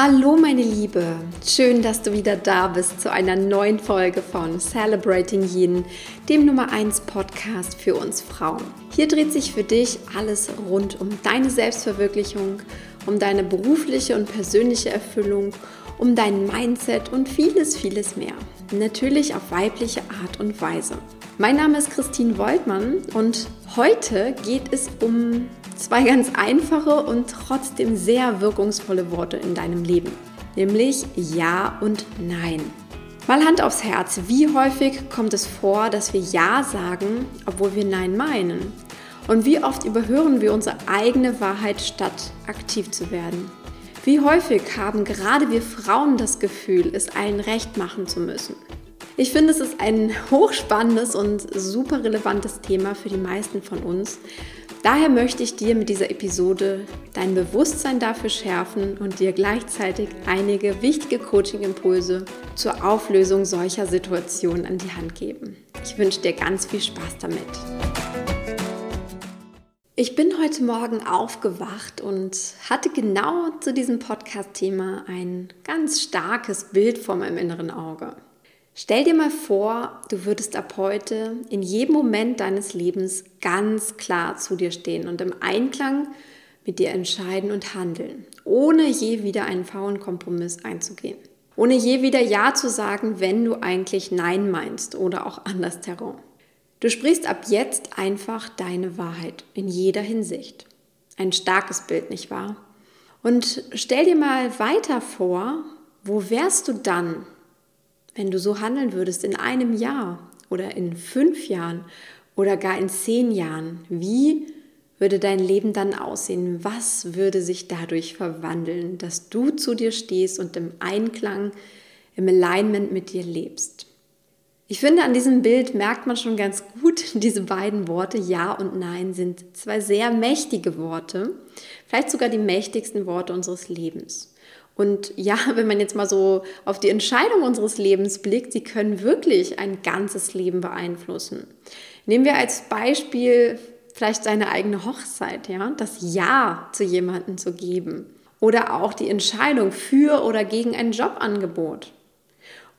Hallo meine Liebe, schön, dass du wieder da bist zu einer neuen Folge von Celebrating Yin, dem Nummer 1 Podcast für uns Frauen. Hier dreht sich für dich alles rund um deine Selbstverwirklichung, um deine berufliche und persönliche Erfüllung, um dein Mindset und vieles, vieles mehr. Natürlich auf weibliche Art und Weise. Mein Name ist Christine Woltmann und heute geht es um zwei ganz einfache und trotzdem sehr wirkungsvolle Worte in deinem Leben, nämlich Ja und Nein. Mal Hand aufs Herz, wie häufig kommt es vor, dass wir Ja sagen, obwohl wir Nein meinen? Und wie oft überhören wir unsere eigene Wahrheit, statt aktiv zu werden? Wie häufig haben gerade wir Frauen das Gefühl, es allen recht machen zu müssen? Ich finde, es ist ein hochspannendes und super relevantes Thema für die meisten von uns. Daher möchte ich dir mit dieser Episode dein Bewusstsein dafür schärfen und dir gleichzeitig einige wichtige Coaching-Impulse zur Auflösung solcher Situationen an die Hand geben. Ich wünsche dir ganz viel Spaß damit. Ich bin heute Morgen aufgewacht und hatte genau zu diesem Podcast-Thema ein ganz starkes Bild vor meinem inneren Auge. Stell dir mal vor, du würdest ab heute in jedem Moment deines Lebens ganz klar zu dir stehen und im Einklang mit dir entscheiden und handeln, ohne je wieder einen faulen Kompromiss einzugehen. Ohne je wieder Ja zu sagen, wenn du eigentlich Nein meinst oder auch andersherum. Du sprichst ab jetzt einfach deine Wahrheit in jeder Hinsicht. Ein starkes Bild, nicht wahr? Und stell dir mal weiter vor, wo wärst du dann, wenn du so handeln würdest in einem Jahr oder in fünf Jahren oder gar in zehn Jahren, wie würde dein Leben dann aussehen? Was würde sich dadurch verwandeln, dass du zu dir stehst und im Einklang, im Alignment mit dir lebst? Ich finde, an diesem Bild merkt man schon ganz gut, diese beiden Worte Ja und Nein sind zwei sehr mächtige Worte, vielleicht sogar die mächtigsten Worte unseres Lebens. Und ja, wenn man jetzt mal so auf die Entscheidung unseres Lebens blickt, sie können wirklich ein ganzes Leben beeinflussen. Nehmen wir als Beispiel vielleicht seine eigene Hochzeit, ja, das Ja zu jemandem zu geben. Oder auch die Entscheidung für oder gegen ein Jobangebot.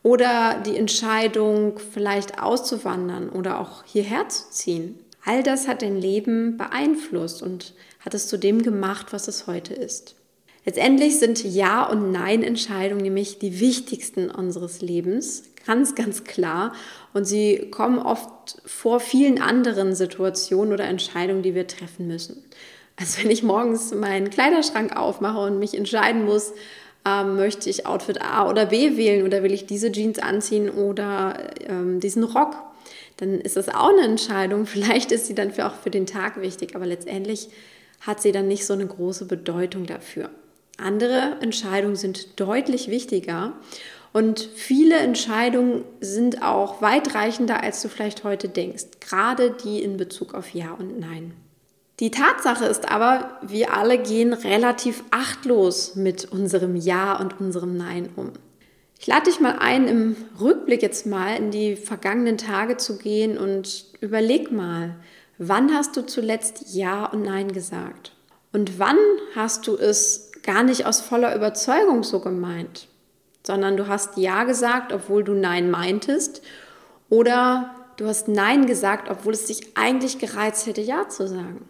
Oder die Entscheidung, vielleicht auszuwandern oder auch hierher zu ziehen. All das hat dein Leben beeinflusst und hat es zu dem gemacht, was es heute ist. Letztendlich sind Ja- und Nein-Entscheidungen nämlich die wichtigsten unseres Lebens, ganz, ganz klar. Und sie kommen oft vor vielen anderen Situationen oder Entscheidungen, die wir treffen müssen. Also wenn ich morgens meinen Kleiderschrank aufmache und mich entscheiden muss, ähm, möchte ich Outfit A oder B wählen oder will ich diese Jeans anziehen oder ähm, diesen Rock, dann ist das auch eine Entscheidung. Vielleicht ist sie dann für auch für den Tag wichtig, aber letztendlich hat sie dann nicht so eine große Bedeutung dafür. Andere Entscheidungen sind deutlich wichtiger und viele Entscheidungen sind auch weitreichender, als du vielleicht heute denkst, gerade die in Bezug auf Ja und Nein. Die Tatsache ist aber, wir alle gehen relativ achtlos mit unserem Ja und unserem Nein um. Ich lade dich mal ein, im Rückblick jetzt mal in die vergangenen Tage zu gehen und überleg mal, wann hast du zuletzt Ja und Nein gesagt? Und wann hast du es gar nicht aus voller Überzeugung so gemeint, sondern du hast Ja gesagt, obwohl du Nein meintest, oder du hast Nein gesagt, obwohl es dich eigentlich gereizt hätte, Ja zu sagen.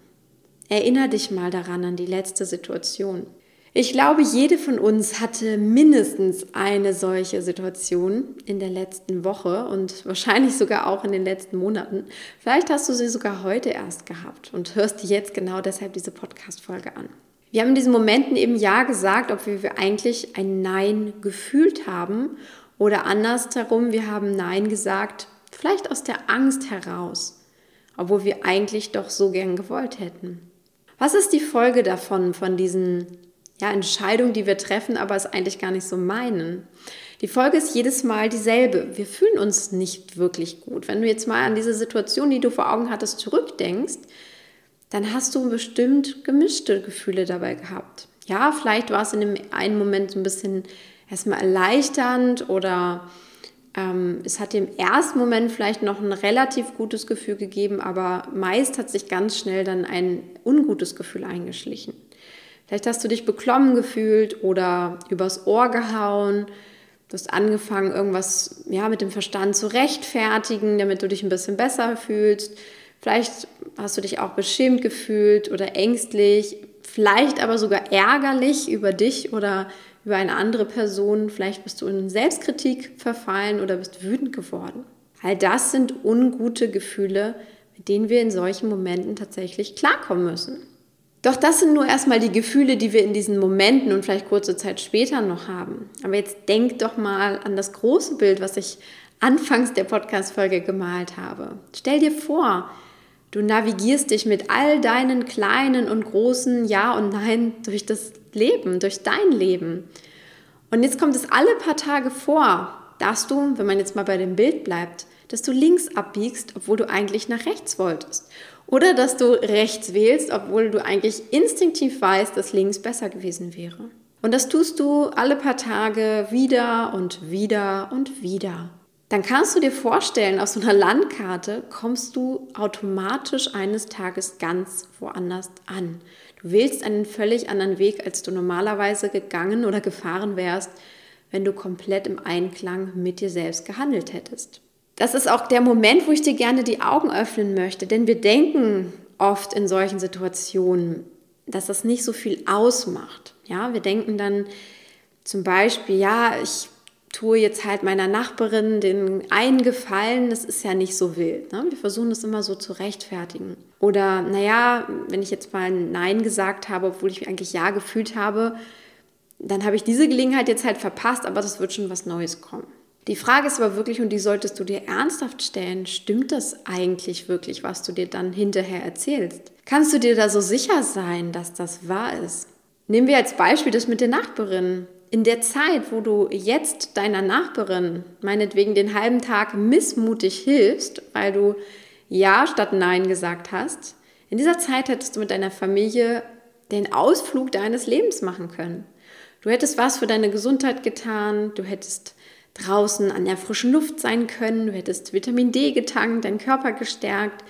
Erinner dich mal daran an die letzte Situation. Ich glaube, jede von uns hatte mindestens eine solche Situation in der letzten Woche und wahrscheinlich sogar auch in den letzten Monaten. Vielleicht hast du sie sogar heute erst gehabt und hörst jetzt genau deshalb diese Podcast-Folge an. Wir haben in diesen Momenten eben Ja gesagt, obwohl wir eigentlich ein Nein gefühlt haben. Oder andersherum, wir haben Nein gesagt, vielleicht aus der Angst heraus, obwohl wir eigentlich doch so gern gewollt hätten. Was ist die Folge davon, von diesen ja, Entscheidungen, die wir treffen, aber es eigentlich gar nicht so meinen? Die Folge ist jedes Mal dieselbe. Wir fühlen uns nicht wirklich gut. Wenn du jetzt mal an diese Situation, die du vor Augen hattest, zurückdenkst, dann hast du bestimmt gemischte Gefühle dabei gehabt. Ja, vielleicht war es in dem einen Moment so ein bisschen erstmal erleichternd oder ähm, es hat im ersten Moment vielleicht noch ein relativ gutes Gefühl gegeben, aber meist hat sich ganz schnell dann ein ungutes Gefühl eingeschlichen. Vielleicht hast du dich beklommen gefühlt oder übers Ohr gehauen. Du hast angefangen, irgendwas ja, mit dem Verstand zu rechtfertigen, damit du dich ein bisschen besser fühlst. Vielleicht hast du dich auch beschämt gefühlt oder ängstlich, vielleicht aber sogar ärgerlich über dich oder über eine andere Person. Vielleicht bist du in Selbstkritik verfallen oder bist wütend geworden. All das sind ungute Gefühle, mit denen wir in solchen Momenten tatsächlich klarkommen müssen. Doch das sind nur erstmal die Gefühle, die wir in diesen Momenten und vielleicht kurze Zeit später noch haben. Aber jetzt denk doch mal an das große Bild, was ich anfangs der Podcast-Folge gemalt habe. Stell dir vor, du navigierst dich mit all deinen kleinen und großen Ja und Nein durch das Leben, durch dein Leben. Und jetzt kommt es alle paar Tage vor, dass du, wenn man jetzt mal bei dem Bild bleibt, dass du links abbiegst, obwohl du eigentlich nach rechts wolltest. Oder dass du rechts wählst, obwohl du eigentlich instinktiv weißt, dass links besser gewesen wäre. Und das tust du alle paar Tage wieder und wieder und wieder. Dann kannst du dir vorstellen, auf so einer Landkarte kommst du automatisch eines Tages ganz woanders an. Du wählst einen völlig anderen Weg, als du normalerweise gegangen oder gefahren wärst, wenn du komplett im Einklang mit dir selbst gehandelt hättest das ist auch der Moment, wo ich dir gerne die Augen öffnen möchte, denn wir denken oft in solchen Situationen, dass das nicht so viel ausmacht. Ja, wir denken dann zum Beispiel, ja, ich tue jetzt halt meiner Nachbarin den einen Gefallen, das ist ja nicht so wild. Ne? Wir versuchen das immer so zu rechtfertigen. Oder, naja, wenn ich jetzt mal Nein gesagt habe, obwohl ich eigentlich Ja gefühlt habe, dann habe ich diese Gelegenheit jetzt halt verpasst, aber das wird schon was Neues kommen. Die Frage ist aber wirklich, und die solltest du dir ernsthaft stellen, stimmt das eigentlich wirklich, was du dir dann hinterher erzählst? Kannst du dir da so sicher sein, dass das wahr ist? Nehmen wir als Beispiel das mit der Nachbarin. In der Zeit, wo du jetzt deiner Nachbarin meinetwegen den halben Tag missmutig hilfst, weil du Ja statt Nein gesagt hast, in dieser Zeit hättest du mit deiner Familie den Ausflug deines Lebens machen können. Du hättest was für deine Gesundheit getan, du hättest draußen an der frischen Luft sein können, du hättest Vitamin D getankt, deinen Körper gestärkt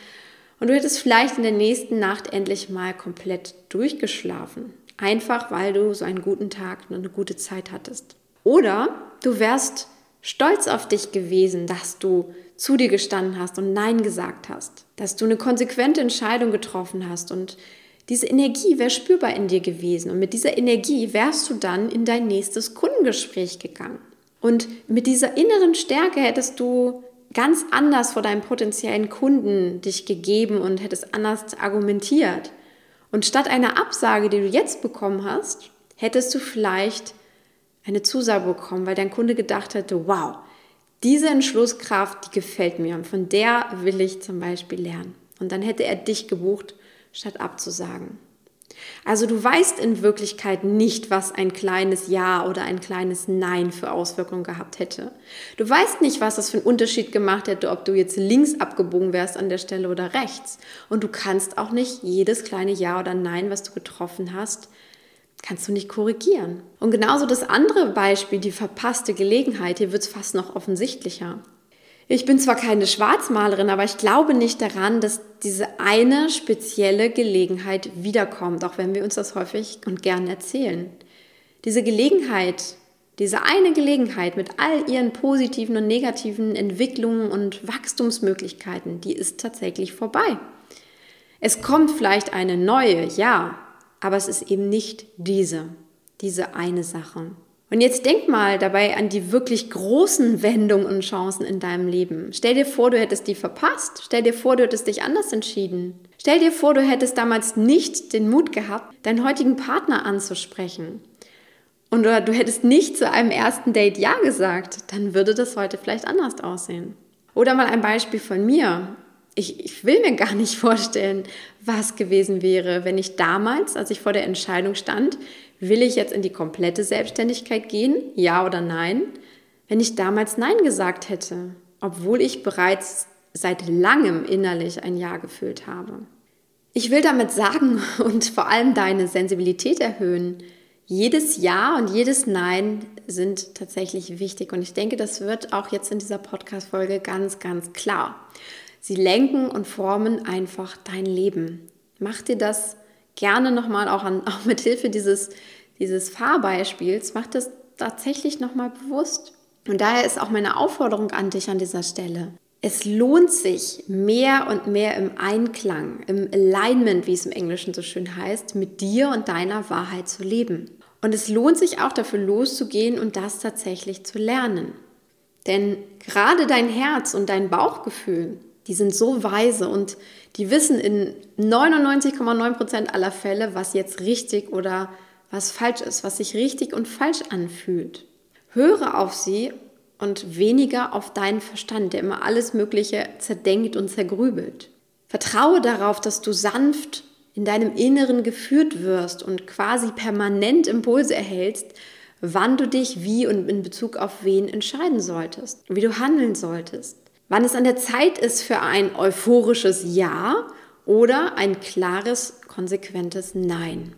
und du hättest vielleicht in der nächsten Nacht endlich mal komplett durchgeschlafen. Einfach weil du so einen guten Tag und eine gute Zeit hattest. Oder du wärst stolz auf dich gewesen, dass du zu dir gestanden hast und Nein gesagt hast, dass du eine konsequente Entscheidung getroffen hast und diese Energie wäre spürbar in dir gewesen und mit dieser Energie wärst du dann in dein nächstes Kundengespräch gegangen. Und mit dieser inneren Stärke hättest du ganz anders vor deinem potenziellen Kunden dich gegeben und hättest anders argumentiert. Und statt einer Absage, die du jetzt bekommen hast, hättest du vielleicht eine Zusage bekommen, weil dein Kunde gedacht hätte, wow, diese Entschlusskraft, die gefällt mir und von der will ich zum Beispiel lernen. Und dann hätte er dich gebucht, statt abzusagen. Also du weißt in Wirklichkeit nicht, was ein kleines Ja oder ein kleines Nein für Auswirkungen gehabt hätte. Du weißt nicht, was das für einen Unterschied gemacht hätte, ob du jetzt links abgebogen wärst an der Stelle oder rechts. Und du kannst auch nicht jedes kleine Ja oder Nein, was du getroffen hast, kannst du nicht korrigieren. Und genauso das andere Beispiel, die verpasste Gelegenheit, hier wird es fast noch offensichtlicher. Ich bin zwar keine Schwarzmalerin, aber ich glaube nicht daran, dass diese eine spezielle Gelegenheit wiederkommt, auch wenn wir uns das häufig und gern erzählen. Diese Gelegenheit, diese eine Gelegenheit mit all ihren positiven und negativen Entwicklungen und Wachstumsmöglichkeiten, die ist tatsächlich vorbei. Es kommt vielleicht eine neue, ja, aber es ist eben nicht diese, diese eine Sache. Und jetzt denk mal dabei an die wirklich großen Wendungen und Chancen in deinem Leben. Stell dir vor, du hättest die verpasst. Stell dir vor, du hättest dich anders entschieden. Stell dir vor, du hättest damals nicht den Mut gehabt, deinen heutigen Partner anzusprechen. Und oder du hättest nicht zu einem ersten Date Ja gesagt, dann würde das heute vielleicht anders aussehen. Oder mal ein Beispiel von mir. Ich, ich will mir gar nicht vorstellen, was gewesen wäre, wenn ich damals, als ich vor der Entscheidung stand, Will ich jetzt in die komplette Selbstständigkeit gehen? Ja oder nein? Wenn ich damals Nein gesagt hätte, obwohl ich bereits seit langem innerlich ein Ja gefühlt habe. Ich will damit sagen und vor allem deine Sensibilität erhöhen. Jedes Ja und jedes Nein sind tatsächlich wichtig und ich denke, das wird auch jetzt in dieser Podcast-Folge ganz, ganz klar. Sie lenken und formen einfach dein Leben. Mach dir das gerne nochmal auch, auch mit Hilfe dieses, dieses Fahrbeispiels, mach das tatsächlich nochmal bewusst. Und daher ist auch meine Aufforderung an dich an dieser Stelle. Es lohnt sich mehr und mehr im Einklang, im Alignment, wie es im Englischen so schön heißt, mit dir und deiner Wahrheit zu leben. Und es lohnt sich auch dafür loszugehen und das tatsächlich zu lernen. Denn gerade dein Herz und dein Bauchgefühl, die sind so weise und die wissen in 99,9 Prozent aller Fälle, was jetzt richtig oder was falsch ist, was sich richtig und falsch anfühlt. Höre auf sie und weniger auf deinen Verstand, der immer alles Mögliche zerdenkt und zergrübelt. Vertraue darauf, dass du sanft in deinem Inneren geführt wirst und quasi permanent Impulse erhältst, wann du dich wie und in Bezug auf wen entscheiden solltest, wie du handeln solltest, wann es an der Zeit ist für ein euphorisches Ja oder ein klares, konsequentes Nein.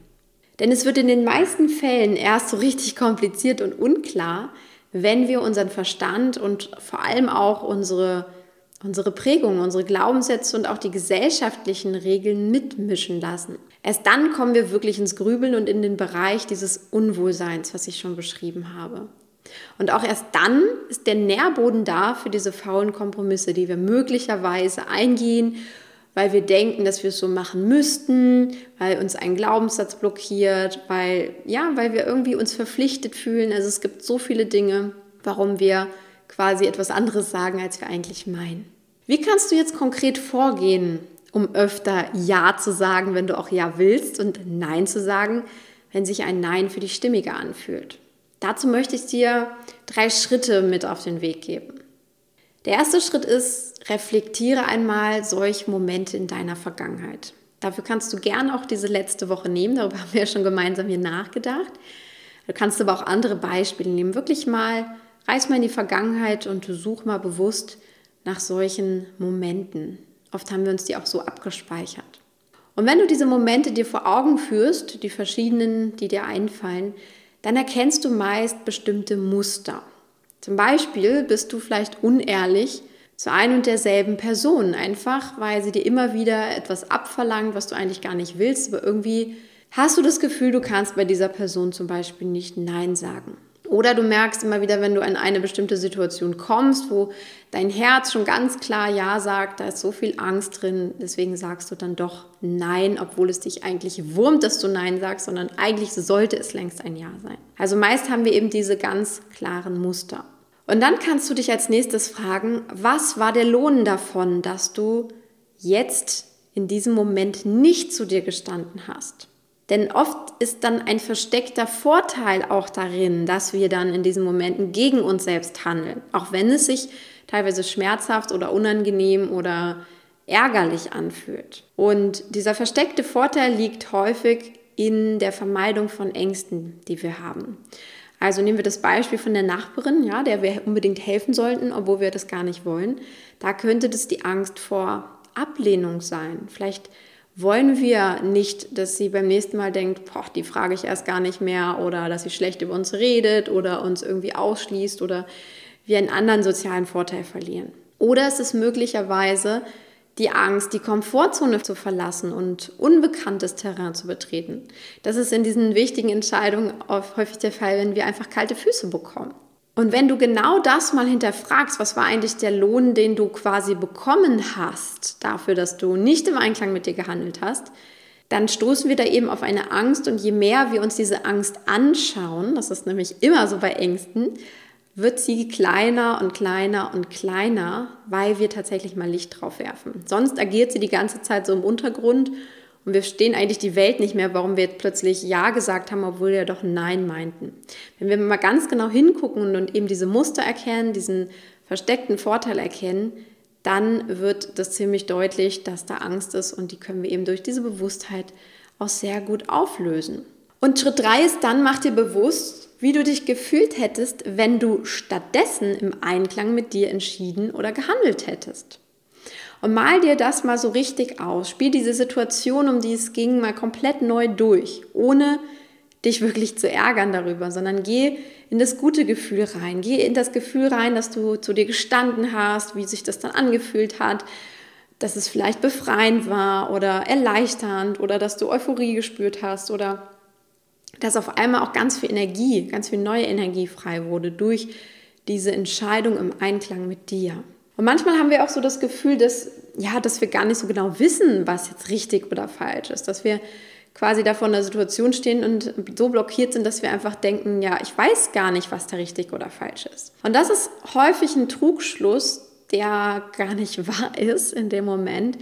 Denn es wird in den meisten Fällen erst so richtig kompliziert und unklar, wenn wir unseren Verstand und vor allem auch unsere, unsere Prägung, unsere Glaubenssätze und auch die gesellschaftlichen Regeln mitmischen lassen. Erst dann kommen wir wirklich ins Grübeln und in den Bereich dieses Unwohlseins, was ich schon beschrieben habe. Und auch erst dann ist der Nährboden da für diese faulen Kompromisse, die wir möglicherweise eingehen weil wir denken, dass wir es so machen müssten, weil uns ein Glaubenssatz blockiert, weil ja, weil wir irgendwie uns verpflichtet fühlen. Also es gibt so viele Dinge, warum wir quasi etwas anderes sagen, als wir eigentlich meinen. Wie kannst du jetzt konkret vorgehen, um öfter Ja zu sagen, wenn du auch Ja willst und Nein zu sagen, wenn sich ein Nein für dich stimmiger anfühlt? Dazu möchte ich dir drei Schritte mit auf den Weg geben. Der erste Schritt ist, reflektiere einmal solche Momente in deiner Vergangenheit. Dafür kannst du gerne auch diese letzte Woche nehmen, darüber haben wir ja schon gemeinsam hier nachgedacht. Du kannst aber auch andere Beispiele nehmen. Wirklich mal, reiß mal in die Vergangenheit und such mal bewusst nach solchen Momenten. Oft haben wir uns die auch so abgespeichert. Und wenn du diese Momente dir vor Augen führst, die verschiedenen, die dir einfallen, dann erkennst du meist bestimmte Muster. Zum Beispiel bist du vielleicht unehrlich zu ein und derselben Person, einfach weil sie dir immer wieder etwas abverlangt, was du eigentlich gar nicht willst, aber irgendwie hast du das Gefühl, du kannst bei dieser Person zum Beispiel nicht Nein sagen. Oder du merkst immer wieder, wenn du in eine bestimmte Situation kommst, wo dein Herz schon ganz klar Ja sagt, da ist so viel Angst drin, deswegen sagst du dann doch Nein, obwohl es dich eigentlich wurmt, dass du Nein sagst, sondern eigentlich sollte es längst ein Ja sein. Also meist haben wir eben diese ganz klaren Muster. Und dann kannst du dich als nächstes fragen, was war der Lohn davon, dass du jetzt in diesem Moment nicht zu dir gestanden hast? Denn oft ist dann ein versteckter Vorteil auch darin, dass wir dann in diesen Momenten gegen uns selbst handeln, auch wenn es sich teilweise schmerzhaft oder unangenehm oder ärgerlich anfühlt. Und dieser versteckte Vorteil liegt häufig in der Vermeidung von Ängsten, die wir haben. Also nehmen wir das Beispiel von der Nachbarin, ja, der wir unbedingt helfen sollten, obwohl wir das gar nicht wollen. Da könnte das die Angst vor Ablehnung sein. Vielleicht wollen wir nicht, dass sie beim nächsten Mal denkt, boah, die frage ich erst gar nicht mehr oder dass sie schlecht über uns redet oder uns irgendwie ausschließt oder wir einen anderen sozialen Vorteil verlieren. Oder es ist möglicherweise die Angst, die Komfortzone zu verlassen und unbekanntes Terrain zu betreten. Das ist in diesen wichtigen Entscheidungen häufig der Fall, wenn wir einfach kalte Füße bekommen. Und wenn du genau das mal hinterfragst, was war eigentlich der Lohn, den du quasi bekommen hast dafür, dass du nicht im Einklang mit dir gehandelt hast, dann stoßen wir da eben auf eine Angst und je mehr wir uns diese Angst anschauen, das ist nämlich immer so bei Ängsten, wird sie kleiner und kleiner und kleiner, weil wir tatsächlich mal Licht drauf werfen. Sonst agiert sie die ganze Zeit so im Untergrund und wir stehen eigentlich die Welt nicht mehr, warum wir plötzlich Ja gesagt haben, obwohl wir doch Nein meinten. Wenn wir mal ganz genau hingucken und eben diese Muster erkennen, diesen versteckten Vorteil erkennen, dann wird das ziemlich deutlich, dass da Angst ist und die können wir eben durch diese Bewusstheit auch sehr gut auflösen. Und Schritt drei ist dann, mach dir bewusst, wie du dich gefühlt hättest, wenn du stattdessen im Einklang mit dir entschieden oder gehandelt hättest. Und mal dir das mal so richtig aus. Spiel diese Situation, um die es ging, mal komplett neu durch, ohne dich wirklich zu ärgern darüber, sondern geh in das gute Gefühl rein. Geh in das Gefühl rein, dass du zu dir gestanden hast, wie sich das dann angefühlt hat. dass es vielleicht befreiend war oder erleichternd oder dass du Euphorie gespürt hast oder dass auf einmal auch ganz viel Energie, ganz viel neue Energie frei wurde durch diese Entscheidung im Einklang mit dir. Und manchmal haben wir auch so das Gefühl, dass, ja, dass wir gar nicht so genau wissen, was jetzt richtig oder falsch ist, dass wir quasi da vor einer Situation stehen und so blockiert sind, dass wir einfach denken, ja, ich weiß gar nicht, was da richtig oder falsch ist. Und das ist häufig ein Trugschluss, der gar nicht wahr ist in dem Moment,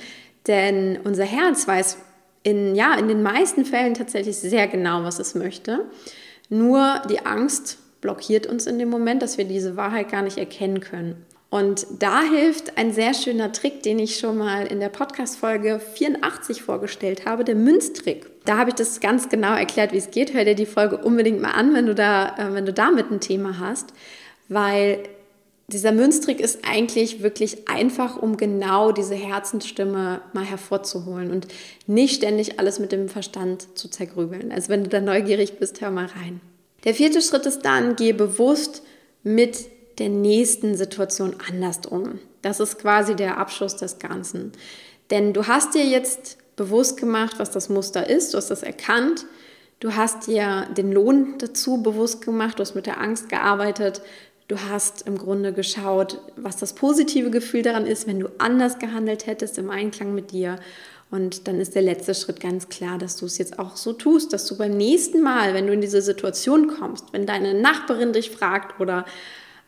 denn unser Herz weiß in, ja, in den meisten Fällen tatsächlich sehr genau, was es möchte. Nur die Angst blockiert uns in dem Moment, dass wir diese Wahrheit gar nicht erkennen können. Und da hilft ein sehr schöner Trick, den ich schon mal in der Podcast-Folge 84 vorgestellt habe, der Münztrick. Da habe ich das ganz genau erklärt, wie es geht. Hör dir die Folge unbedingt mal an, wenn du, da, äh, wenn du damit ein Thema hast, weil dieser Münztrick ist eigentlich wirklich einfach, um genau diese Herzensstimme mal hervorzuholen und nicht ständig alles mit dem Verstand zu zergrübeln. Also wenn du da neugierig bist, hör mal rein. Der vierte Schritt ist dann, gehe bewusst mit der nächsten Situation anders um. Das ist quasi der Abschluss des Ganzen. Denn du hast dir jetzt bewusst gemacht, was das Muster ist, du hast das erkannt, du hast dir den Lohn dazu bewusst gemacht, du hast mit der Angst gearbeitet, du hast im Grunde geschaut, was das positive Gefühl daran ist, wenn du anders gehandelt hättest im Einklang mit dir. Und dann ist der letzte Schritt ganz klar, dass du es jetzt auch so tust, dass du beim nächsten Mal, wenn du in diese Situation kommst, wenn deine Nachbarin dich fragt oder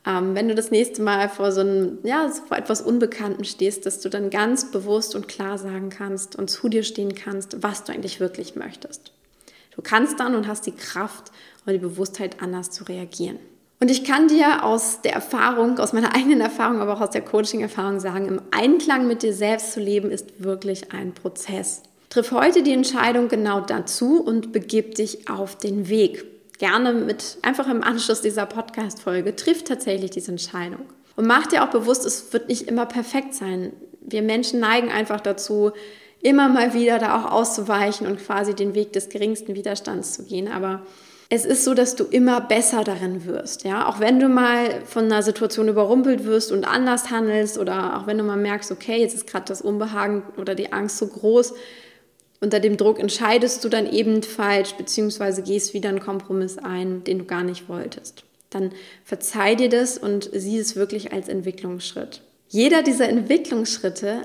ähm, wenn du das nächste Mal vor so einem, ja, vor etwas Unbekannten stehst, dass du dann ganz bewusst und klar sagen kannst und zu dir stehen kannst, was du eigentlich wirklich möchtest. Du kannst dann und hast die Kraft und die Bewusstheit, anders zu reagieren. Und ich kann dir aus der Erfahrung, aus meiner eigenen Erfahrung, aber auch aus der Coaching-Erfahrung sagen, im Einklang mit dir selbst zu leben, ist wirklich ein Prozess. Triff heute die Entscheidung genau dazu und begib dich auf den Weg gerne mit einfach im Anschluss dieser Podcast-Folge, trifft tatsächlich diese Entscheidung. Und mach dir auch bewusst, es wird nicht immer perfekt sein. Wir Menschen neigen einfach dazu, immer mal wieder da auch auszuweichen und quasi den Weg des geringsten Widerstands zu gehen. Aber es ist so, dass du immer besser darin wirst. Ja? Auch wenn du mal von einer Situation überrumpelt wirst und anders handelst oder auch wenn du mal merkst, okay, jetzt ist gerade das Unbehagen oder die Angst so groß, unter dem Druck entscheidest du dann eben falsch, beziehungsweise gehst wieder einen Kompromiss ein, den du gar nicht wolltest. Dann verzeih dir das und sieh es wirklich als Entwicklungsschritt. Jeder dieser Entwicklungsschritte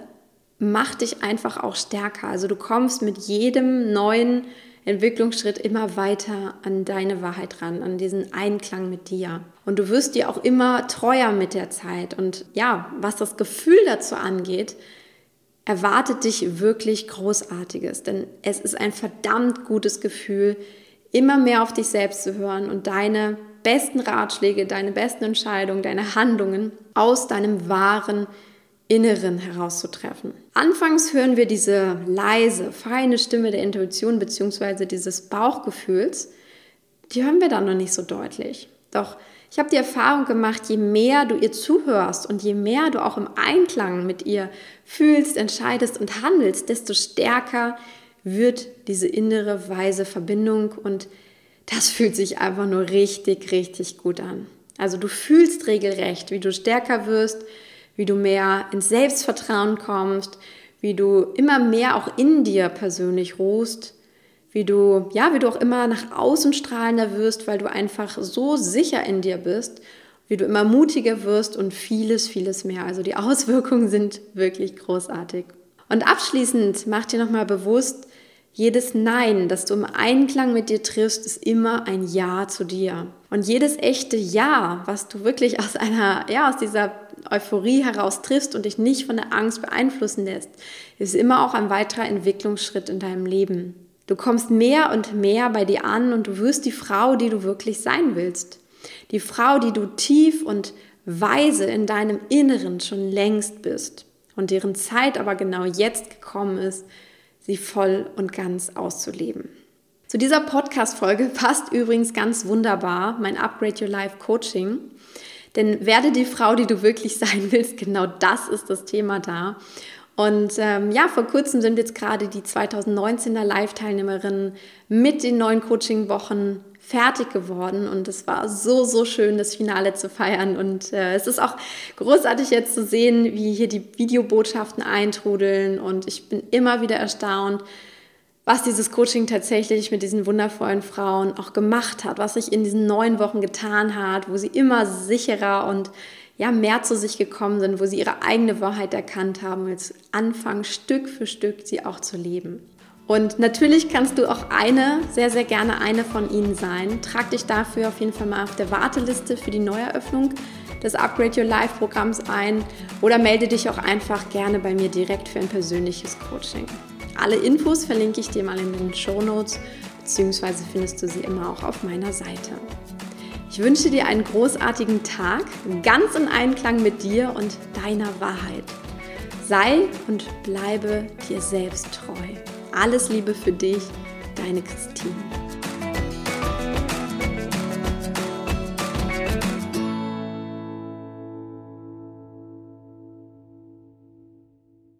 macht dich einfach auch stärker. Also du kommst mit jedem neuen Entwicklungsschritt immer weiter an deine Wahrheit ran, an diesen Einklang mit dir. Und du wirst dir auch immer treuer mit der Zeit. Und ja, was das Gefühl dazu angeht, erwartet dich wirklich Großartiges, denn es ist ein verdammt gutes Gefühl, immer mehr auf dich selbst zu hören und deine besten Ratschläge, deine besten Entscheidungen, deine Handlungen aus deinem wahren Inneren herauszutreffen. Anfangs hören wir diese leise, feine Stimme der Intuition bzw. dieses Bauchgefühls, die hören wir dann noch nicht so deutlich. Doch ich habe die Erfahrung gemacht, je mehr du ihr zuhörst und je mehr du auch im Einklang mit ihr fühlst, entscheidest und handelst, desto stärker wird diese innere weise Verbindung und das fühlt sich einfach nur richtig, richtig gut an. Also du fühlst regelrecht, wie du stärker wirst, wie du mehr ins Selbstvertrauen kommst, wie du immer mehr auch in dir persönlich ruhst wie du, ja, wie du auch immer nach außen strahlender wirst, weil du einfach so sicher in dir bist, wie du immer mutiger wirst und vieles, vieles mehr. Also die Auswirkungen sind wirklich großartig. Und abschließend mach dir nochmal bewusst, jedes Nein, das du im Einklang mit dir triffst, ist immer ein Ja zu dir. Und jedes echte Ja, was du wirklich aus einer, ja, aus dieser Euphorie heraus triffst und dich nicht von der Angst beeinflussen lässt, ist immer auch ein weiterer Entwicklungsschritt in deinem Leben. Du kommst mehr und mehr bei dir an und du wirst die Frau, die du wirklich sein willst. Die Frau, die du tief und weise in deinem Inneren schon längst bist und deren Zeit aber genau jetzt gekommen ist, sie voll und ganz auszuleben. Zu dieser Podcast-Folge passt übrigens ganz wunderbar mein Upgrade Your Life Coaching. Denn werde die Frau, die du wirklich sein willst, genau das ist das Thema da. Und ähm, ja, vor kurzem sind jetzt gerade die 2019er Live-Teilnehmerinnen mit den neuen Coaching-Wochen fertig geworden und es war so, so schön, das Finale zu feiern. Und äh, es ist auch großartig jetzt zu sehen, wie hier die Videobotschaften eintrudeln und ich bin immer wieder erstaunt, was dieses Coaching tatsächlich mit diesen wundervollen Frauen auch gemacht hat, was sich in diesen neun Wochen getan hat, wo sie immer sicherer und ja, mehr zu sich gekommen sind, wo sie ihre eigene Wahrheit erkannt haben jetzt anfangen, Stück für Stück sie auch zu leben. Und natürlich kannst du auch eine, sehr, sehr gerne eine von ihnen sein. Trag dich dafür auf jeden Fall mal auf der Warteliste für die Neueröffnung des Upgrade Your Life Programms ein oder melde dich auch einfach gerne bei mir direkt für ein persönliches Coaching. Alle Infos verlinke ich dir mal in den Show Notes, beziehungsweise findest du sie immer auch auf meiner Seite. Ich wünsche dir einen großartigen Tag, ganz in Einklang mit dir und deiner Wahrheit. Sei und bleibe dir selbst treu. Alles Liebe für dich, deine Christine.